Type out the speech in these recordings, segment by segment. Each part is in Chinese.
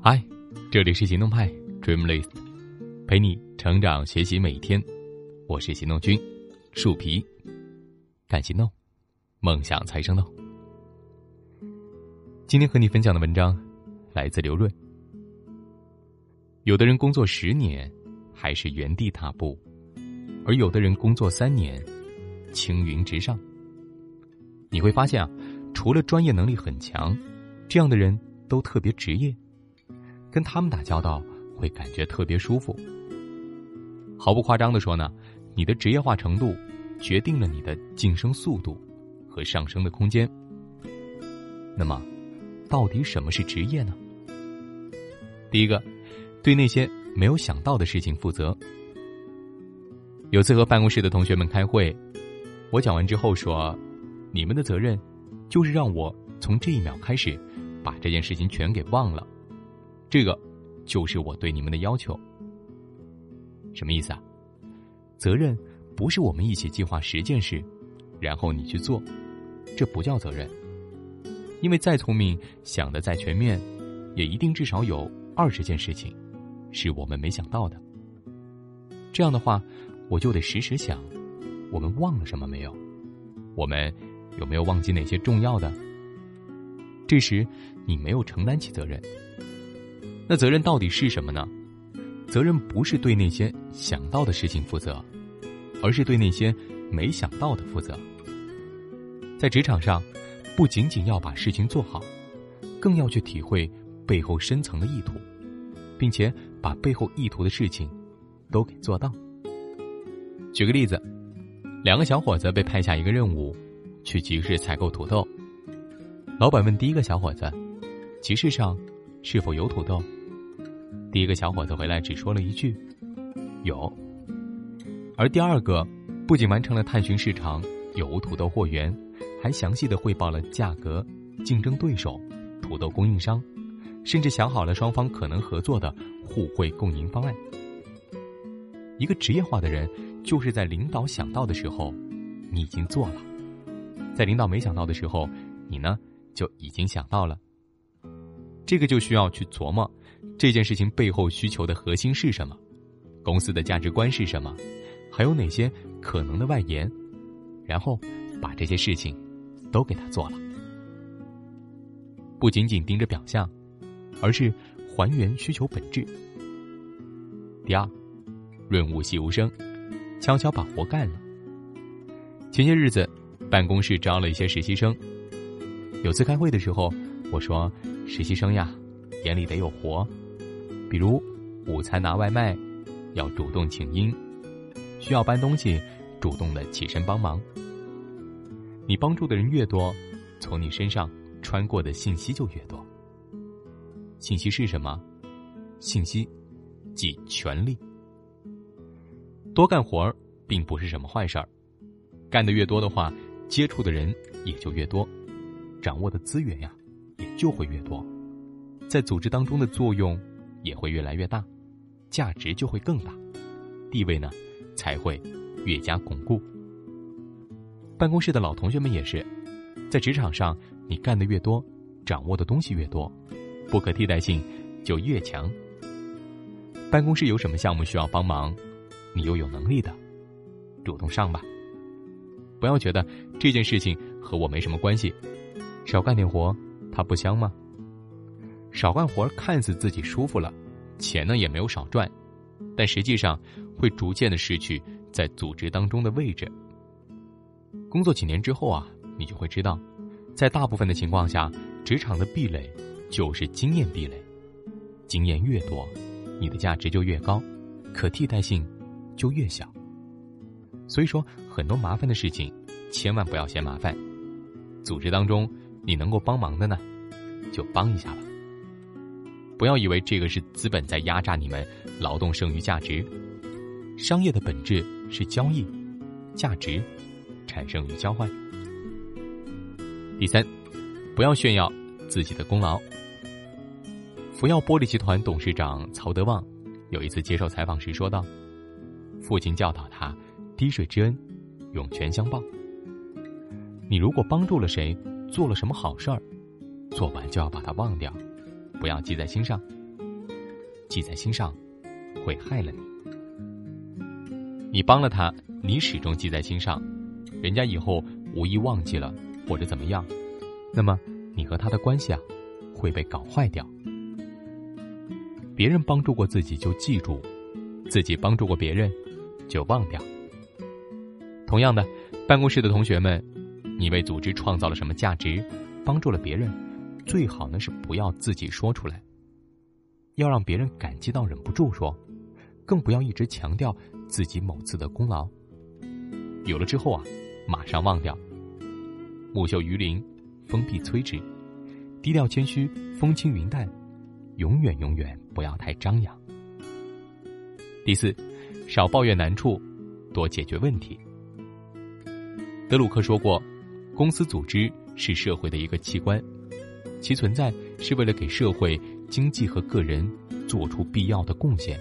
嗨，这里是行动派 Dreamlist，陪你成长学习每一天。我是行动君树皮，敢行动，梦想才生动。今天和你分享的文章来自刘润。有的人工作十年还是原地踏步，而有的人工作三年青云直上。你会发现啊，除了专业能力很强，这样的人都特别职业。跟他们打交道会感觉特别舒服。毫不夸张的说呢，你的职业化程度决定了你的晋升速度和上升的空间。那么，到底什么是职业呢？第一个，对那些没有想到的事情负责。有次和办公室的同学们开会，我讲完之后说：“你们的责任就是让我从这一秒开始把这件事情全给忘了。”这个，就是我对你们的要求。什么意思啊？责任不是我们一起计划十件事，然后你去做，这不叫责任。因为再聪明，想的再全面，也一定至少有二十件事情，是我们没想到的。这样的话，我就得时时想，我们忘了什么没有？我们有没有忘记哪些重要的？这时，你没有承担起责任。那责任到底是什么呢？责任不是对那些想到的事情负责，而是对那些没想到的负责。在职场上，不仅仅要把事情做好，更要去体会背后深层的意图，并且把背后意图的事情都给做到。举个例子，两个小伙子被派下一个任务，去集市采购土豆。老板问第一个小伙子：“集市上是否有土豆？”第一个小伙子回来只说了一句：“有。”而第二个不仅完成了探寻市场有无土豆货源，还详细的汇报了价格、竞争对手、土豆供应商，甚至想好了双方可能合作的互惠共赢方案。一个职业化的人，就是在领导想到的时候，你已经做了；在领导没想到的时候，你呢就已经想到了。这个就需要去琢磨。这件事情背后需求的核心是什么？公司的价值观是什么？还有哪些可能的外延？然后把这些事情都给他做了，不仅仅盯着表象，而是还原需求本质。第二，润物细无声，悄悄把活干了。前些日子，办公室招了一些实习生。有次开会的时候，我说：“实习生呀。”眼里得有活，比如午餐拿外卖，要主动请缨；需要搬东西，主动的起身帮忙。你帮助的人越多，从你身上穿过的信息就越多。信息是什么？信息即权力。多干活儿并不是什么坏事儿，干的越多的话，接触的人也就越多，掌握的资源呀也就会越多。在组织当中的作用也会越来越大，价值就会更大，地位呢才会越加巩固。办公室的老同学们也是，在职场上你干的越多，掌握的东西越多，不可替代性就越强。办公室有什么项目需要帮忙，你又有能力的，主动上吧。不要觉得这件事情和我没什么关系，少干点活，它不香吗？少干活看似自己舒服了，钱呢也没有少赚，但实际上会逐渐的失去在组织当中的位置。工作几年之后啊，你就会知道，在大部分的情况下，职场的壁垒就是经验壁垒。经验越多，你的价值就越高，可替代性就越小。所以说，很多麻烦的事情，千万不要嫌麻烦。组织当中你能够帮忙的呢，就帮一下吧。不要以为这个是资本在压榨你们，劳动剩余价值。商业的本质是交易，价值产生于交换。第三，不要炫耀自己的功劳。福耀玻璃集团董事长曹德旺有一次接受采访时说道：“父亲教导他，滴水之恩，涌泉相报。你如果帮助了谁，做了什么好事儿，做完就要把它忘掉。”不要记在心上。记在心上，会害了你。你帮了他，你始终记在心上，人家以后无意忘记了或者怎么样，那么你和他的关系啊，会被搞坏掉。别人帮助过自己就记住，自己帮助过别人就忘掉。同样的，办公室的同学们，你为组织创造了什么价值，帮助了别人，最好呢是不要自己说出来。要让别人感激到忍不住说，更不要一直强调自己某次的功劳。有了之后啊，马上忘掉。木秀于林，风必摧之；低调谦虚，风轻云淡。永远永远不要太张扬。第四，少抱怨难处，多解决问题。德鲁克说过，公司组织是社会的一个器官，其存在是为了给社会。经济和个人做出必要的贡献，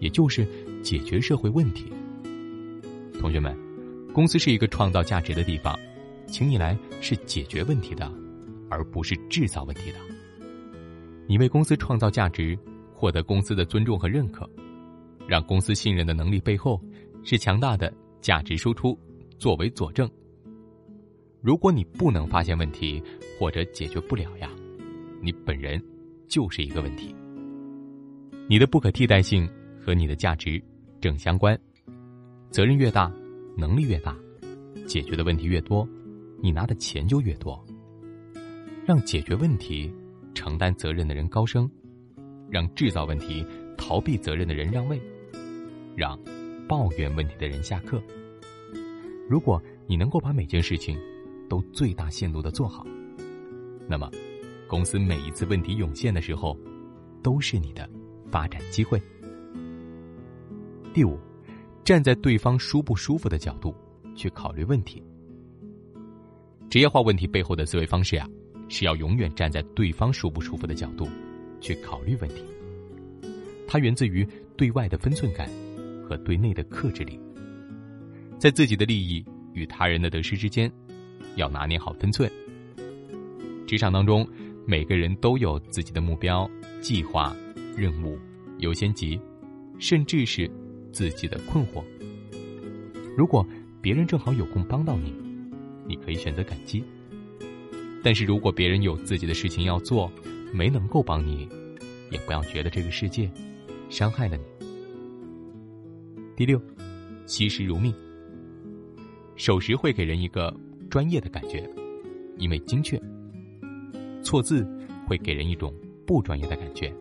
也就是解决社会问题。同学们，公司是一个创造价值的地方，请你来是解决问题的，而不是制造问题的。你为公司创造价值，获得公司的尊重和认可，让公司信任的能力背后是强大的价值输出作为佐证。如果你不能发现问题或者解决不了呀，你本人。就是一个问题。你的不可替代性和你的价值正相关，责任越大，能力越大，解决的问题越多，你拿的钱就越多。让解决问题、承担责任的人高升，让制造问题、逃避责任的人让位，让抱怨问题的人下课。如果你能够把每件事情都最大限度的做好，那么。公司每一次问题涌现的时候，都是你的发展机会。第五，站在对方舒不舒服的角度去考虑问题。职业化问题背后的思维方式呀，是要永远站在对方舒不舒服的角度去考虑问题。它源自于对外的分寸感和对内的克制力，在自己的利益与他人的得失之间，要拿捏好分寸。职场当中。每个人都有自己的目标、计划、任务、优先级，甚至是自己的困惑。如果别人正好有空帮到你，你可以选择感激；但是如果别人有自己的事情要做，没能够帮你，也不要觉得这个世界伤害了你。第六，惜时如命。守时会给人一个专业的感觉，因为精确。错字会给人一种不专业的感觉，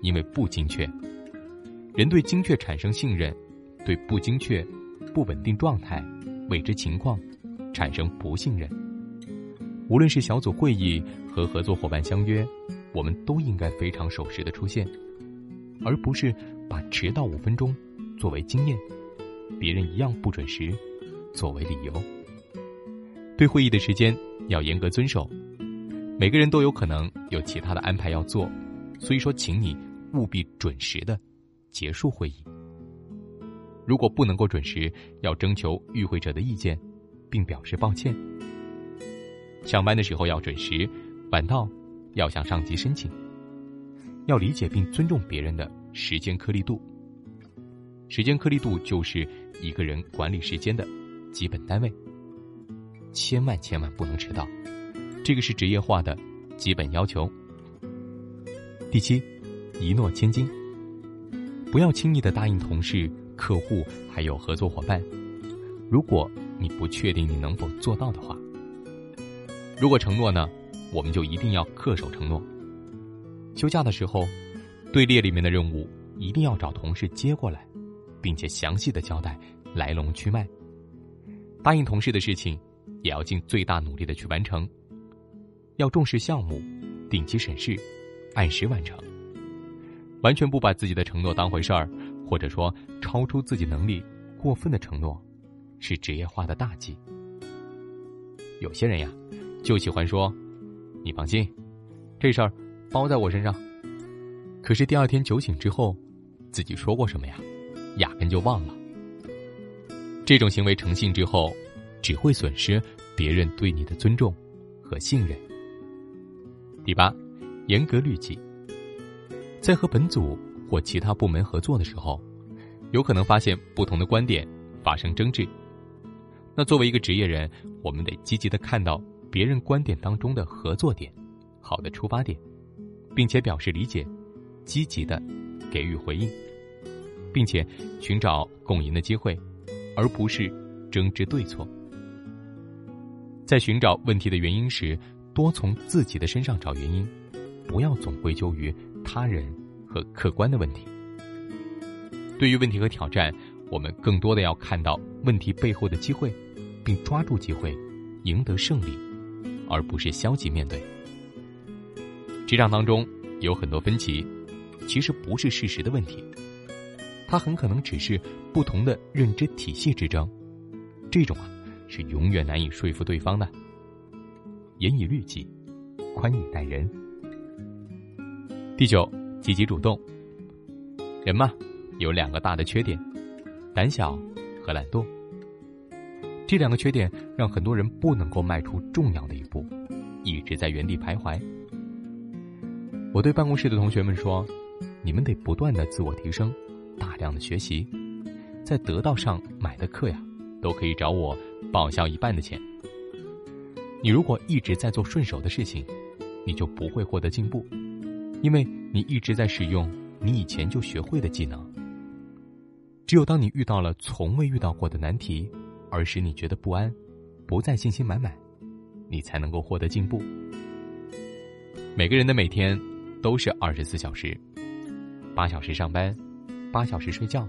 因为不精确。人对精确产生信任，对不精确、不稳定状态、未知情况产生不信任。无论是小组会议和合作伙伴相约，我们都应该非常守时的出现，而不是把迟到五分钟作为经验，别人一样不准时作为理由。对会议的时间要严格遵守。每个人都有可能有其他的安排要做，所以说，请你务必准时的结束会议。如果不能够准时，要征求与会者的意见，并表示抱歉。上班的时候要准时，晚到要向上级申请。要理解并尊重别人的时间颗粒度。时间颗粒度就是一个人管理时间的基本单位。千万千万不能迟到。这个是职业化的基本要求。第七，一诺千金。不要轻易的答应同事、客户还有合作伙伴，如果你不确定你能否做到的话。如果承诺呢，我们就一定要恪守承诺。休假的时候，队列里面的任务一定要找同事接过来，并且详细的交代来龙去脉。答应同事的事情，也要尽最大努力的去完成。要重视项目，定期审视，按时完成。完全不把自己的承诺当回事儿，或者说超出自己能力、过分的承诺，是职业化的大忌。有些人呀，就喜欢说：“你放心，这事儿包在我身上。”可是第二天酒醒之后，自己说过什么呀？压根就忘了。这种行为诚信之后，只会损失别人对你的尊重和信任。第八，严格律己。在和本组或其他部门合作的时候，有可能发现不同的观点发生争执。那作为一个职业人，我们得积极的看到别人观点当中的合作点，好的出发点，并且表示理解，积极的给予回应，并且寻找共赢的机会，而不是争执对错。在寻找问题的原因时，多从自己的身上找原因，不要总归咎于他人和客观的问题。对于问题和挑战，我们更多的要看到问题背后的机会，并抓住机会，赢得胜利，而不是消极面对。职场当中有很多分歧，其实不是事实的问题，它很可能只是不同的认知体系之争。这种啊。是永远难以说服对方的。严以律己，宽以待人。第九，积极主动。人嘛，有两个大的缺点：胆小和懒惰。这两个缺点让很多人不能够迈出重要的一步，一直在原地徘徊。我对办公室的同学们说：“你们得不断的自我提升，大量的学习，在得到上买的课呀，都可以找我。”报销一半的钱。你如果一直在做顺手的事情，你就不会获得进步，因为你一直在使用你以前就学会的技能。只有当你遇到了从未遇到过的难题，而使你觉得不安，不再信心满满，你才能够获得进步。每个人的每天都是二十四小时，八小时上班，八小时睡觉，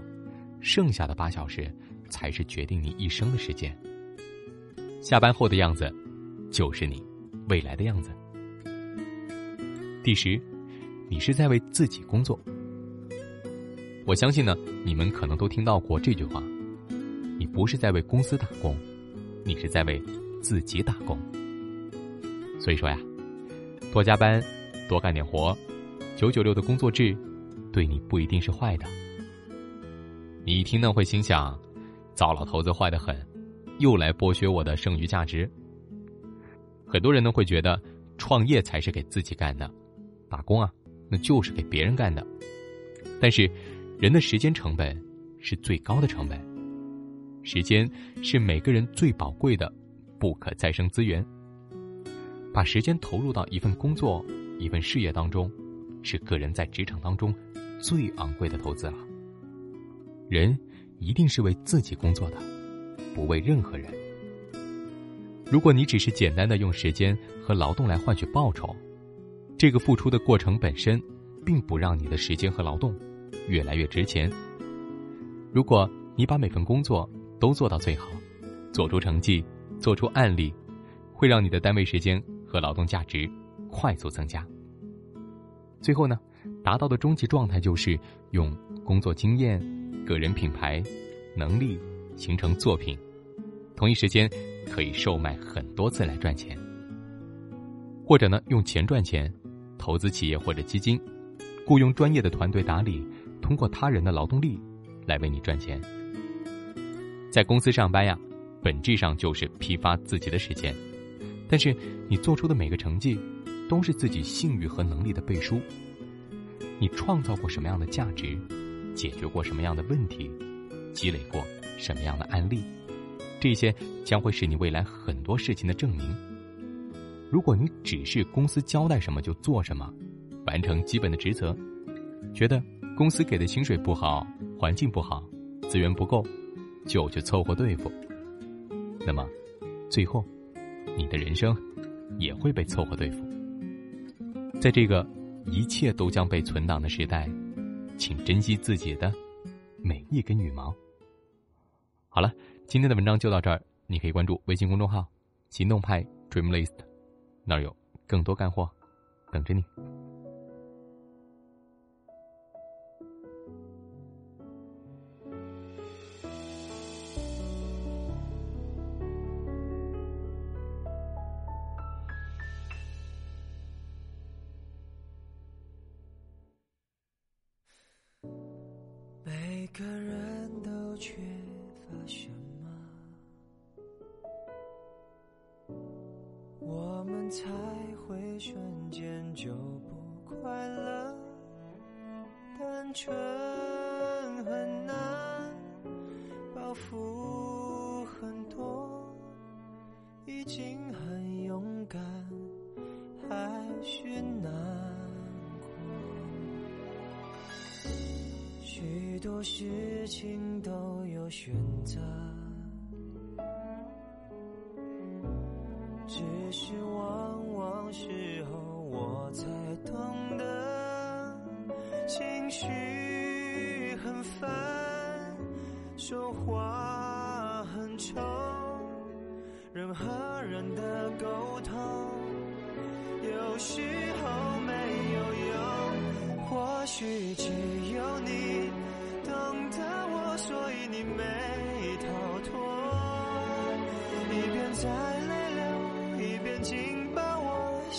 剩下的八小时才是决定你一生的时间。下班后的样子，就是你未来的样子。第十，你是在为自己工作。我相信呢，你们可能都听到过这句话：你不是在为公司打工，你是在为自己打工。所以说呀，多加班，多干点活，九九六的工作制，对你不一定是坏的。你一听呢，会心想：糟老头子坏的很。又来剥削我的剩余价值。很多人呢会觉得，创业才是给自己干的，打工啊，那就是给别人干的。但是，人的时间成本是最高的成本，时间是每个人最宝贵的、不可再生资源。把时间投入到一份工作、一份事业当中，是个人在职场当中最昂贵的投资了。人一定是为自己工作的。不为任何人。如果你只是简单的用时间和劳动来换取报酬，这个付出的过程本身，并不让你的时间和劳动越来越值钱。如果你把每份工作都做到最好，做出成绩，做出案例，会让你的单位时间和劳动价值快速增加。最后呢，达到的终极状态就是用工作经验、个人品牌、能力。形成作品，同一时间可以售卖很多次来赚钱，或者呢用钱赚钱，投资企业或者基金，雇佣专业的团队打理，通过他人的劳动力来为你赚钱。在公司上班呀，本质上就是批发自己的时间，但是你做出的每个成绩，都是自己信誉和能力的背书。你创造过什么样的价值，解决过什么样的问题，积累过。什么样的案例，这些将会是你未来很多事情的证明。如果你只是公司交代什么就做什么，完成基本的职责，觉得公司给的薪水不好，环境不好，资源不够，就去凑合对付，那么最后你的人生也会被凑合对付。在这个一切都将被存档的时代，请珍惜自己的每一根羽毛。好了，今天的文章就到这儿。你可以关注微信公众号“行动派 Dreamlist”，那儿有更多干货等着你。才会瞬间就不快乐？单纯很难，包袱很多，已经很勇敢，还是难过。许多事情都有选择。只是时候我才懂得，情绪很烦，说话很冲，人和人的沟通有时候没有用，或许只有你懂得我，所以你没逃脱，一边在。泪流，一边紧，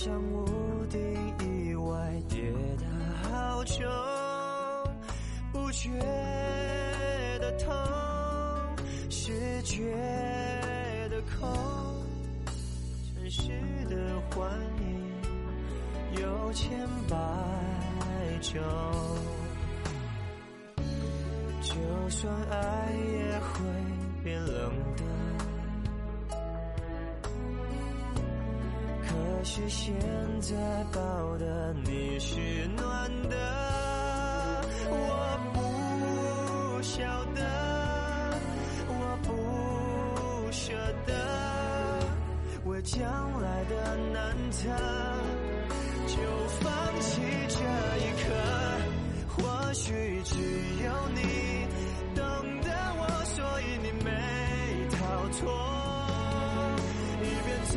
像屋顶，意外跌得好久，不觉得痛，是觉得空。城市的幻影有千百种。就算爱也会变冷的，是现在抱的你是暖的，我不晓得，我不舍得，为将来的难测，就放弃这一刻，或许只有你懂得我，所以你没逃脱，一边。在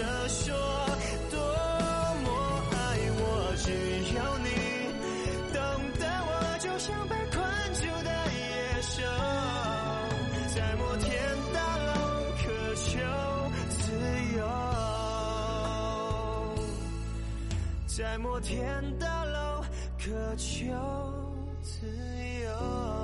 的说多么爱我只有你懂得我就像被困住的野兽在摩天大楼渴求自由在摩天大楼渴求自由。